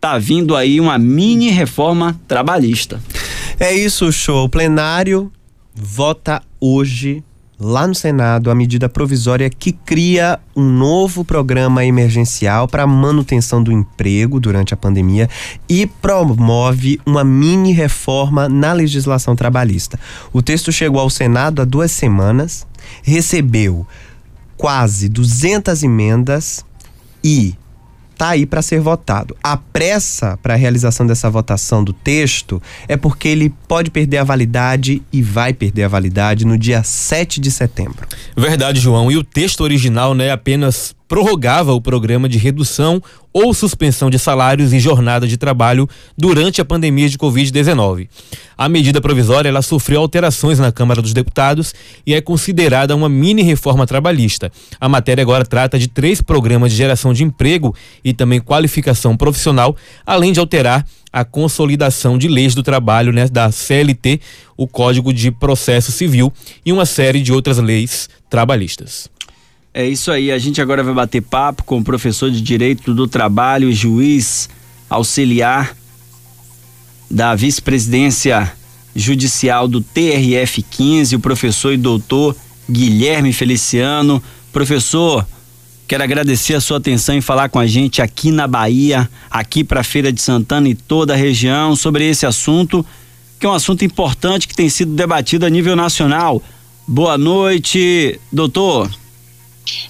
tá vindo aí uma mini reforma trabalhista. É isso, show. O plenário vota hoje lá no Senado a medida provisória que cria um novo programa emergencial para manutenção do emprego durante a pandemia e promove uma mini reforma na legislação trabalhista. O texto chegou ao Senado há duas semanas, recebeu quase 200 emendas e está aí para ser votado. A pressa para a realização dessa votação do texto é porque ele pode perder a validade e vai perder a validade no dia 7 de setembro. Verdade, João. E o texto original né, apenas prorrogava o programa de redução ou suspensão de salários e jornada de trabalho durante a pandemia de Covid-19. A medida provisória ela sofreu alterações na Câmara dos Deputados e é considerada uma mini reforma trabalhista. A matéria agora trata de três programas de geração de emprego e também qualificação profissional, além de alterar a consolidação de leis do trabalho né, da CLT, o Código de Processo Civil e uma série de outras leis trabalhistas. É isso aí, a gente agora vai bater papo com o professor de Direito do Trabalho, juiz auxiliar da vice-presidência judicial do TRF 15, o professor e doutor Guilherme Feliciano. Professor, quero agradecer a sua atenção em falar com a gente aqui na Bahia, aqui para a Feira de Santana e toda a região sobre esse assunto, que é um assunto importante que tem sido debatido a nível nacional. Boa noite, doutor.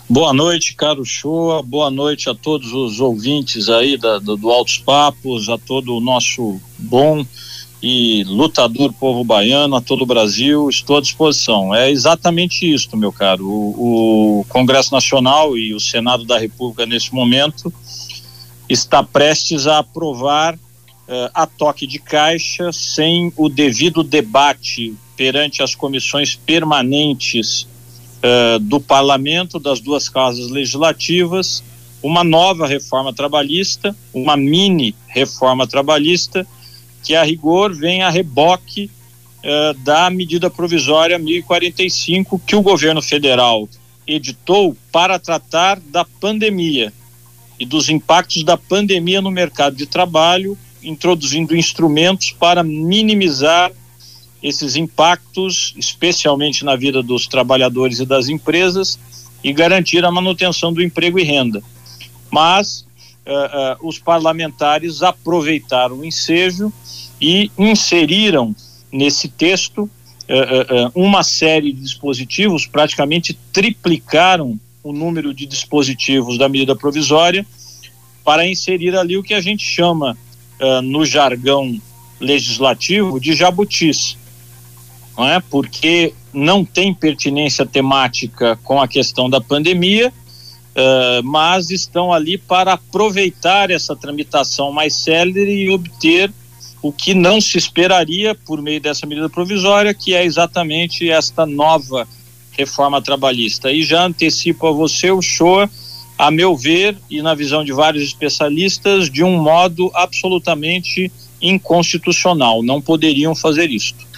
Boa noite, caro Shoa. Boa noite a todos os ouvintes aí da, do, do Altos Papos, a todo o nosso bom e lutador povo baiano, a todo o Brasil. Estou à disposição. É exatamente isso, meu caro. O, o Congresso Nacional e o Senado da República, nesse momento, está prestes a aprovar uh, a toque de caixa, sem o devido debate perante as comissões permanentes uh, do parlamento, das duas casas legislativas, uma nova reforma trabalhista, uma mini reforma trabalhista, que a rigor vem a reboque uh, da medida provisória 1045 que o governo federal editou para tratar da pandemia e dos impactos da pandemia no mercado de trabalho, introduzindo instrumentos para minimizar esses impactos, especialmente na vida dos trabalhadores e das empresas, e garantir a manutenção do emprego e renda. Mas uh, uh, os parlamentares aproveitaram o ensejo e inseriram nesse texto uh, uma série de dispositivos, praticamente triplicaram o número de dispositivos da medida provisória para inserir ali o que a gente chama no jargão legislativo de jabutis não é? Porque não tem pertinência temática com a questão da pandemia, uh, mas estão ali para aproveitar essa tramitação mais célere e obter o que não se esperaria por meio dessa medida provisória, que é exatamente esta nova reforma trabalhista. E já antecipo a você o show, a meu ver e na visão de vários especialistas, de um modo absolutamente inconstitucional. Não poderiam fazer isto.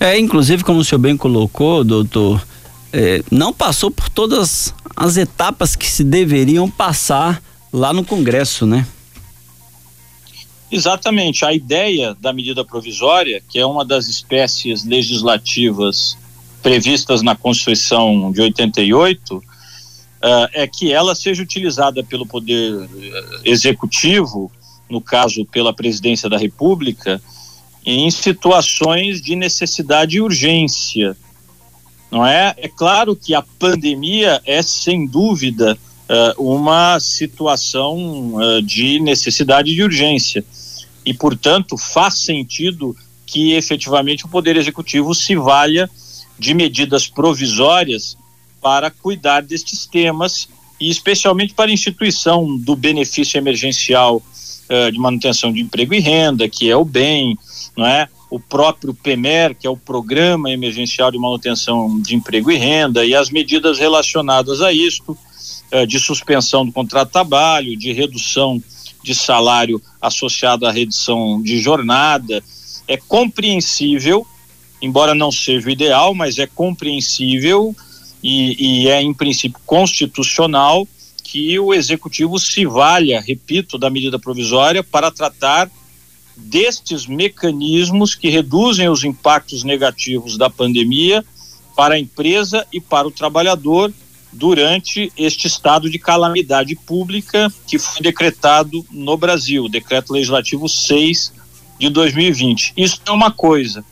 É, inclusive, como o senhor bem colocou, doutor, é, não passou por todas as etapas que se deveriam passar lá no Congresso, né? Exatamente. A ideia da medida provisória, que é uma das espécies legislativas previstas na Constituição de 88, uh, é que ela seja utilizada pelo Poder eh, Executivo, no caso pela Presidência da República, em situações de necessidade e urgência. Não é? É claro que a pandemia é sem dúvida uh, uma situação uh, de necessidade e urgência e, portanto, faz sentido que efetivamente o Poder Executivo se valha de medidas provisórias para cuidar destes temas e especialmente para a instituição do benefício emergencial uh, de manutenção de emprego e renda, que é o bem, não é? O próprio PEMER, que é o Programa Emergencial de Manutenção de Emprego e Renda, e as medidas relacionadas a isto, eh, de suspensão do contrato de trabalho, de redução de salário associado à redução de jornada, é compreensível, embora não seja o ideal, mas é compreensível e, e é em princípio constitucional que o executivo se valha, repito, da medida provisória para tratar destes mecanismos que reduzem os impactos negativos da pandemia para a empresa e para o trabalhador durante este estado de calamidade pública que foi decretado no Brasil, decreto legislativo 6 de 2020. Isso é uma coisa.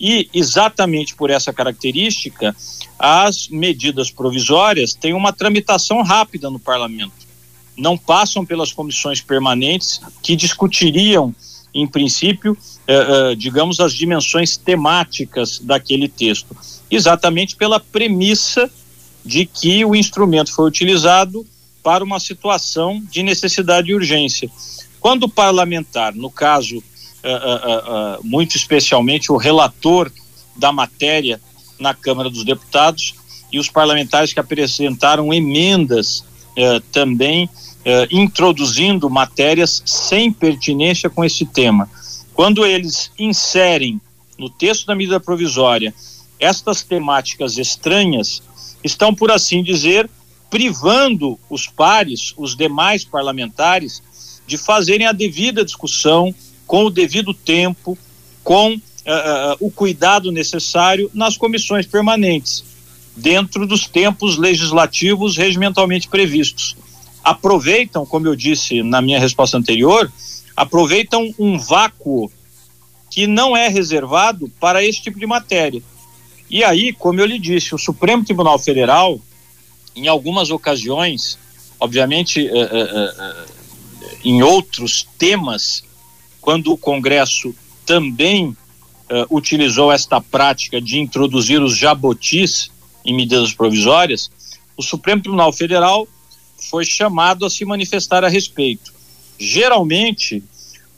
E exatamente por essa característica, as medidas provisórias têm uma tramitação rápida no parlamento. Não passam pelas comissões permanentes que discutiriam, em princípio, eh, eh, digamos, as dimensões temáticas daquele texto. Exatamente pela premissa de que o instrumento foi utilizado para uma situação de necessidade e urgência. Quando o parlamentar, no caso, uh, muito especialmente o relator da matéria na Câmara dos Deputados e os parlamentares que apresentaram emendas eh, também eh, introduzindo matérias sem pertinência com esse tema. Quando eles inserem no texto da medida provisória estas temáticas estranhas, estão, por assim dizer, privando os pares, os demais parlamentares, de fazerem a devida discussão, com o devido tempo, com uh, o cuidado necessário nas comissões permanentes, dentro dos tempos legislativos regimentalmente previstos. Aproveitam, como eu disse na minha resposta anterior, aproveitam um vácuo que não é reservado para esse tipo de matéria. E aí, como eu lhe disse, o Supremo Tribunal Federal, em algumas ocasiões, obviamente eh, eh, em outros temas, quando o Congresso também utilizou esta prática de introduzir os jabotis em medidas provisórias, o Supremo Tribunal Federal foi chamado a se manifestar a respeito. Geralmente,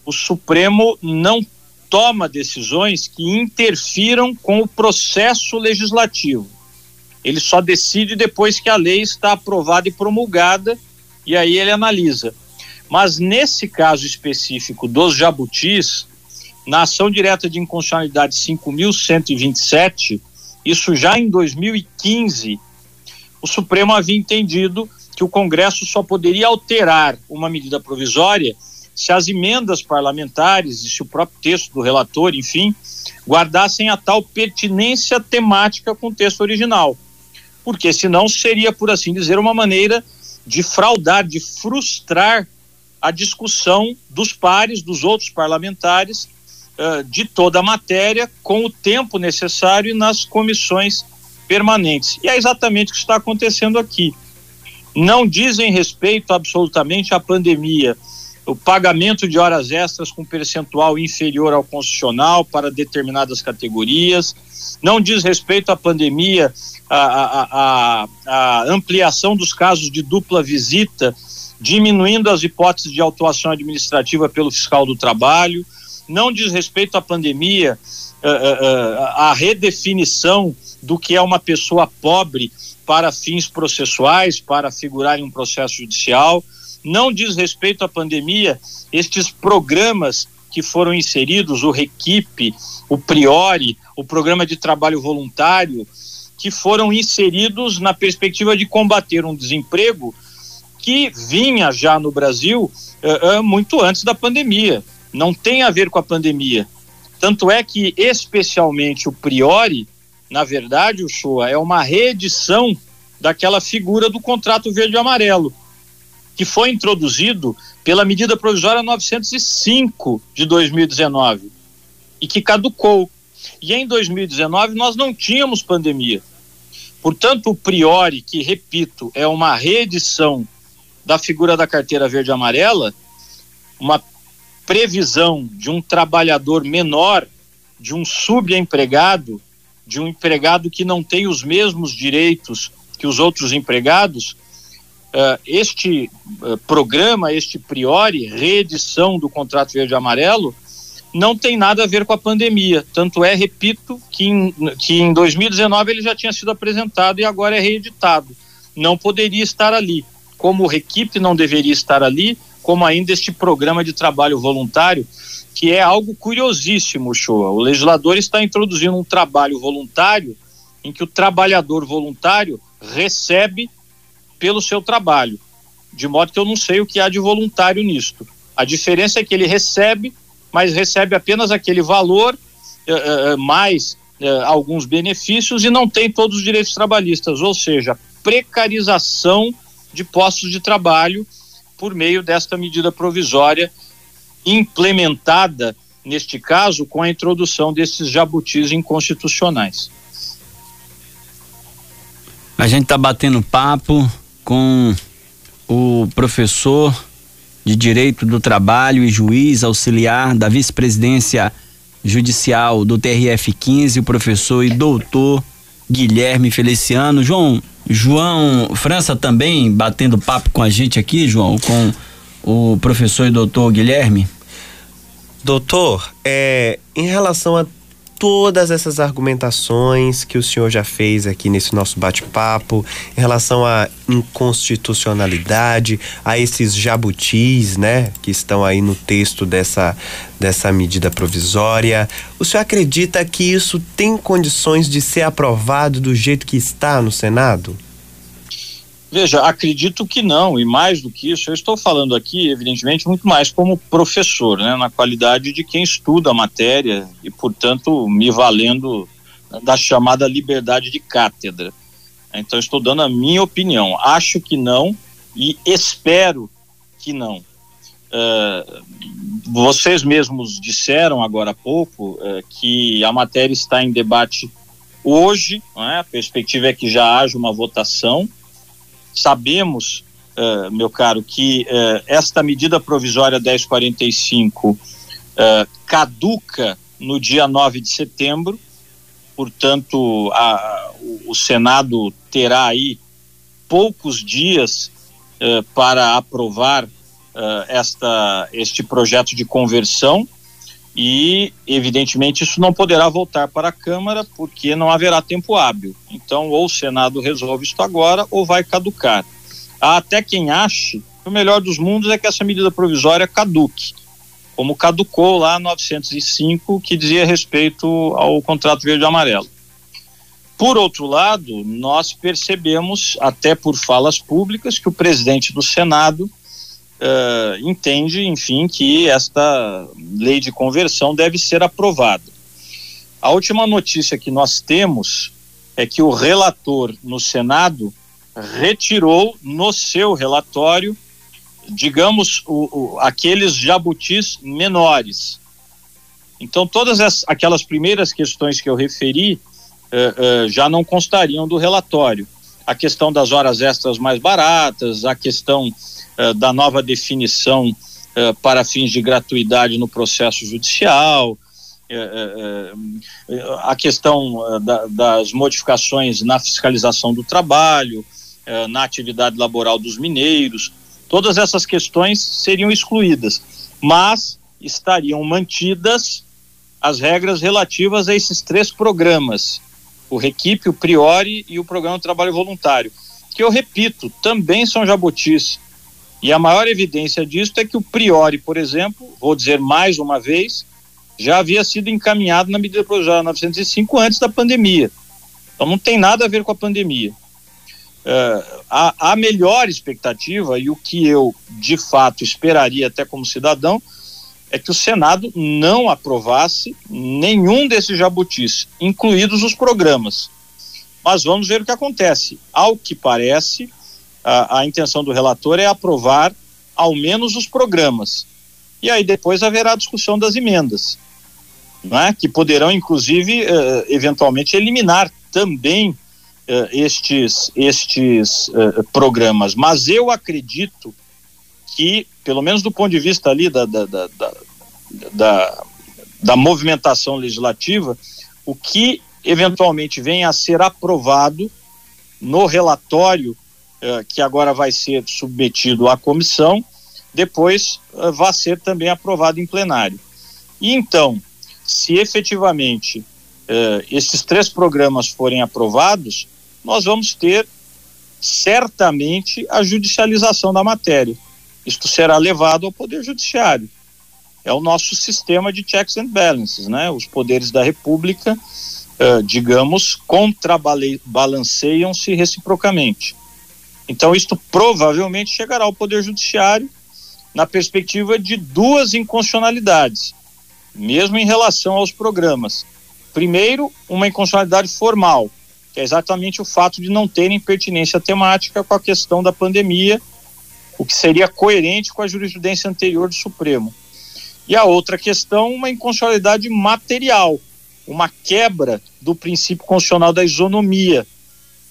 o Supremo não toma decisões que interfiram com o processo legislativo. Ele só decide depois que a lei está aprovada e promulgada, e aí ele analisa. Mas nesse caso específico dos jabutis, na ação direta de inconstitucionalidade 5.127, isso já em 2015, o Supremo havia entendido que o Congresso só poderia alterar uma medida provisória se as emendas parlamentares e se o próprio texto do relator, enfim, guardassem a tal pertinência temática com o texto original. Porque senão seria, por assim dizer, uma maneira de fraudar, de frustrar a discussão dos pares, dos outros parlamentares, uh, de toda a matéria, com o tempo necessário nas comissões permanentes. E é exatamente o que está acontecendo aqui. Não dizem respeito absolutamente à pandemia, o pagamento de horas extras com percentual inferior ao constitucional para determinadas categorias, não diz respeito à pandemia, a, a, a, a ampliação dos casos de dupla visita, diminuindo as hipóteses de autuação administrativa pelo fiscal do trabalho, não diz respeito à pandemia, a redefinição do que é uma pessoa pobre para fins processuais, para figurar em um processo judicial não diz respeito à pandemia, estes programas que foram inseridos, o Requipe, o Priori, o programa de trabalho voluntário, que foram inseridos na perspectiva de combater um desemprego que vinha já no Brasil uh, uh, muito antes da pandemia. Não tem a ver com a pandemia. Tanto é que, especialmente o Priori, na verdade, o Shoa, é uma reedição daquela figura do contrato verde e amarelo que foi introduzido pela medida provisória 905 de 2019 e que caducou. E em 2019 nós não tínhamos pandemia. Portanto, o priori, que repito, é uma reedição da figura da carteira verde amarela, uma previsão de um trabalhador menor, de um subempregado, de um empregado que não tem os mesmos direitos que os outros empregados, uh, este uh, programa, este priori, reedição do contrato verde amarelo, não tem nada a ver com a pandemia. Tanto é, repito, que em, que em 2019 ele já tinha sido apresentado e agora é reeditado. Não poderia estar ali. Como o Requipe não deveria estar ali, como ainda este programa de trabalho voluntário, que é algo curiosíssimo, Shoa. O legislador está introduzindo um trabalho voluntário em que o trabalhador voluntário recebe pelo seu trabalho. de modo que eu não sei o que há de voluntário nisto. A diferença é que ele recebe, mas recebe apenas aquele valor uh, uh, mais uh, alguns benefícios e não tem todos os direitos trabalhistas, ou seja, precarização de postos de trabalho por meio desta medida provisória implementada, neste caso, com a introdução desses jabutis inconstitucionais. A gente está batendo papo com o professor de Direito do Trabalho e juiz auxiliar da Vice-Presidência Judicial do TRF 15, o professor e doutor Guilherme Feliciano. João, João França também batendo papo com a gente aqui, João, com o professor e doutor Guilherme. Doutor, é, em relação a todas essas argumentações que o senhor já fez aqui nesse nosso bate-papo em relação à inconstitucionalidade, a esses jabutis, né, que estão aí no texto dessa, dessa medida provisória. O senhor acredita que isso tem condições de ser aprovado do jeito que está no Senado? Veja, acredito que não, e mais do que isso, eu estou falando aqui, evidentemente, muito mais como professor, né, na qualidade de quem estuda a matéria e, portanto, me valendo da chamada liberdade de cátedra. Então, estou dando a minha opinião. Acho que não e espero que não. Uh, vocês mesmos disseram agora há pouco uh, que a matéria está em debate hoje, é? a perspectiva é que já haja uma votação Sabemos, uh, meu caro, que uh, esta medida provisória 1045 uh, eh, caduca no dia 9 de setembro, portanto, a, o, o, Senado terá aí poucos dias para aprovar esta, este projeto de conversão e, evidentemente, isso não poderá voltar para a Câmara porque não haverá tempo hábil. Então, ou o Senado resolve isto agora ou vai caducar. Há até quem ache que o melhor dos mundos é que essa medida provisória caduque, como caducou lá 905, que dizia respeito ao contrato verde e amarelo. Por outro lado, nós percebemos, até por falas públicas, que o presidente do Senado uh, entende, enfim, que esta lei de conversão deve ser aprovada. A última notícia que nós temos é que o relator no Senado retirou no seu relatório, digamos, o, o, aqueles jabutis menores. Então, todas as, aquelas primeiras questões que eu referi uh, uh, já não constariam do relatório. A questão das horas extras mais baratas, a questão eh, da nova definição uh, para fins de gratuidade no processo judicial, uh, a questão da, das modificações na fiscalização do trabalho, na atividade laboral dos mineiros, todas essas questões seriam excluídas, mas estariam mantidas as regras relativas a esses três programas, o Requipe, o Priori e o Programa de Trabalho Voluntário, que eu repito, também são jabutis e a maior evidência disso é que o Priori, por exemplo, vou dizer mais uma vez, já havia sido encaminhado na medida provisória 905 antes da pandemia. Então não tem nada a ver com a pandemia. Uh, a, a melhor expectativa e o que eu de fato esperaria até como cidadão é que o Senado não aprovasse nenhum desses jabutis, incluídos os programas. Mas vamos ver o que acontece. Ao que parece, a, a intenção do relator é aprovar ao menos os programas. E aí depois haverá a discussão das emendas, né, que poderão, inclusive, uh, eventualmente eliminar também uh, estes, estes uh, programas. Mas eu acredito que, pelo menos do ponto de vista ali da, da, da, da, da, da movimentação legislativa, o que eventualmente venha a ser aprovado no relatório eh, que agora vai ser submetido à comissão, depois uh, vai ser também aprovado em plenário. E então, se efetivamente uh, esses três programas forem aprovados, nós vamos ter certamente a judicialização da matéria. Isto será levado ao Poder Judiciário. É o nosso sistema de checks and balances, né? Os poderes da República, uh, digamos, contrabalanceiam-se reciprocamente. Então, isto provavelmente chegará ao Poder Judiciário na perspectiva de duas inconstitucionalidades, mesmo em relação aos programas. Primeiro, uma inconstitucionalidade formal, que é exatamente o fato de não terem pertinência temática com a questão da pandemia, o que seria coerente com a jurisprudência anterior do Supremo. E a outra questão, uma inconstitucionalidade material, uma quebra do princípio constitucional da isonomia,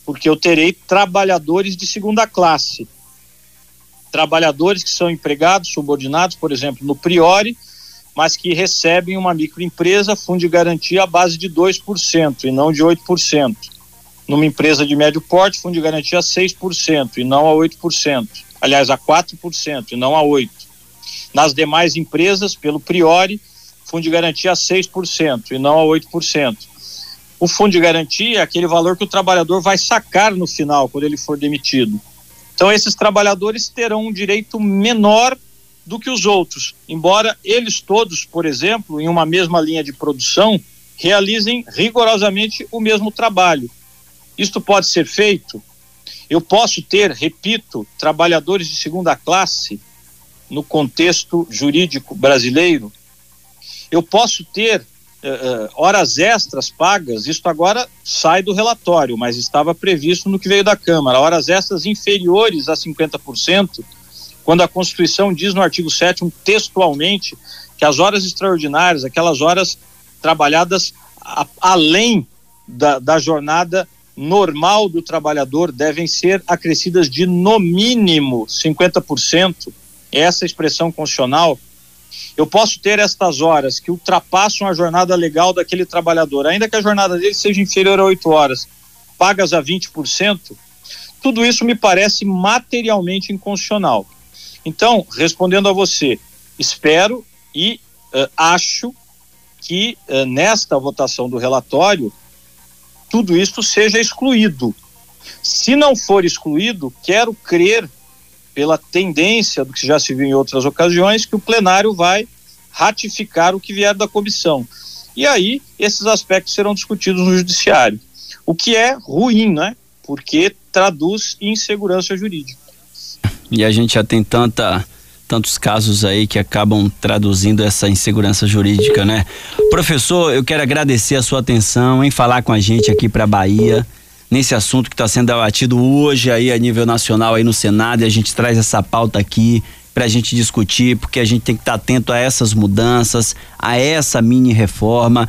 porque eu terei trabalhadores de segunda classe, trabalhadores que são empregados, subordinados, por exemplo, no Priori, mas que recebem uma microempresa, fundo de garantia à base de 2% e não de 8%. Numa empresa de médio porte, fundo de garantia a 6% e não a 8%. Aliás, a 4% e não a 8%. Nas demais empresas, pelo Priori, fundo de garantia a 6% e não a 8%. O fundo de garantia é aquele valor que o trabalhador vai sacar no final, quando ele for demitido. Então, esses trabalhadores terão um direito menor do que os outros, embora eles todos, por exemplo, em uma mesma linha de produção, realizem rigorosamente o mesmo trabalho. Isto pode ser feito. Eu posso ter, repito, trabalhadores de segunda classe no contexto jurídico brasileiro. Eu posso ter uh, horas extras pagas, isto agora sai do relatório, mas estava previsto no que veio da Câmara, horas extras inferiores a 50%, quando a Constituição diz no artigo 7 textualmente que as horas extraordinárias, aquelas horas trabalhadas a, além da, da jornada normal do trabalhador, devem ser acrescidas de no mínimo 50%, essa expressão constitucional eu posso ter estas horas que ultrapassam a jornada legal daquele trabalhador, ainda que a jornada dele seja inferior a 8 horas, pagas a 20%, tudo isso me parece materialmente inconstitucional. Então, respondendo a você, espero e uh, acho que uh, nesta votação do relatório tudo isso seja excluído. Se não for excluído, quero crer pela tendência do que já se viu em outras ocasiões, que o plenário vai ratificar o que vier da comissão. E aí, esses aspectos serão discutidos no judiciário. O que é ruim, né? Porque traduz insegurança jurídica. E a gente já tem tanta tantos casos aí que acabam traduzindo essa insegurança jurídica, né? Professor, eu quero agradecer a sua atenção em falar com a gente aqui para Bahia nesse assunto que está sendo debatido hoje aí a nível nacional aí no Senado e a gente traz essa pauta aqui para a gente discutir, porque a gente tem que estar tá atento a essas mudanças, a essa mini reforma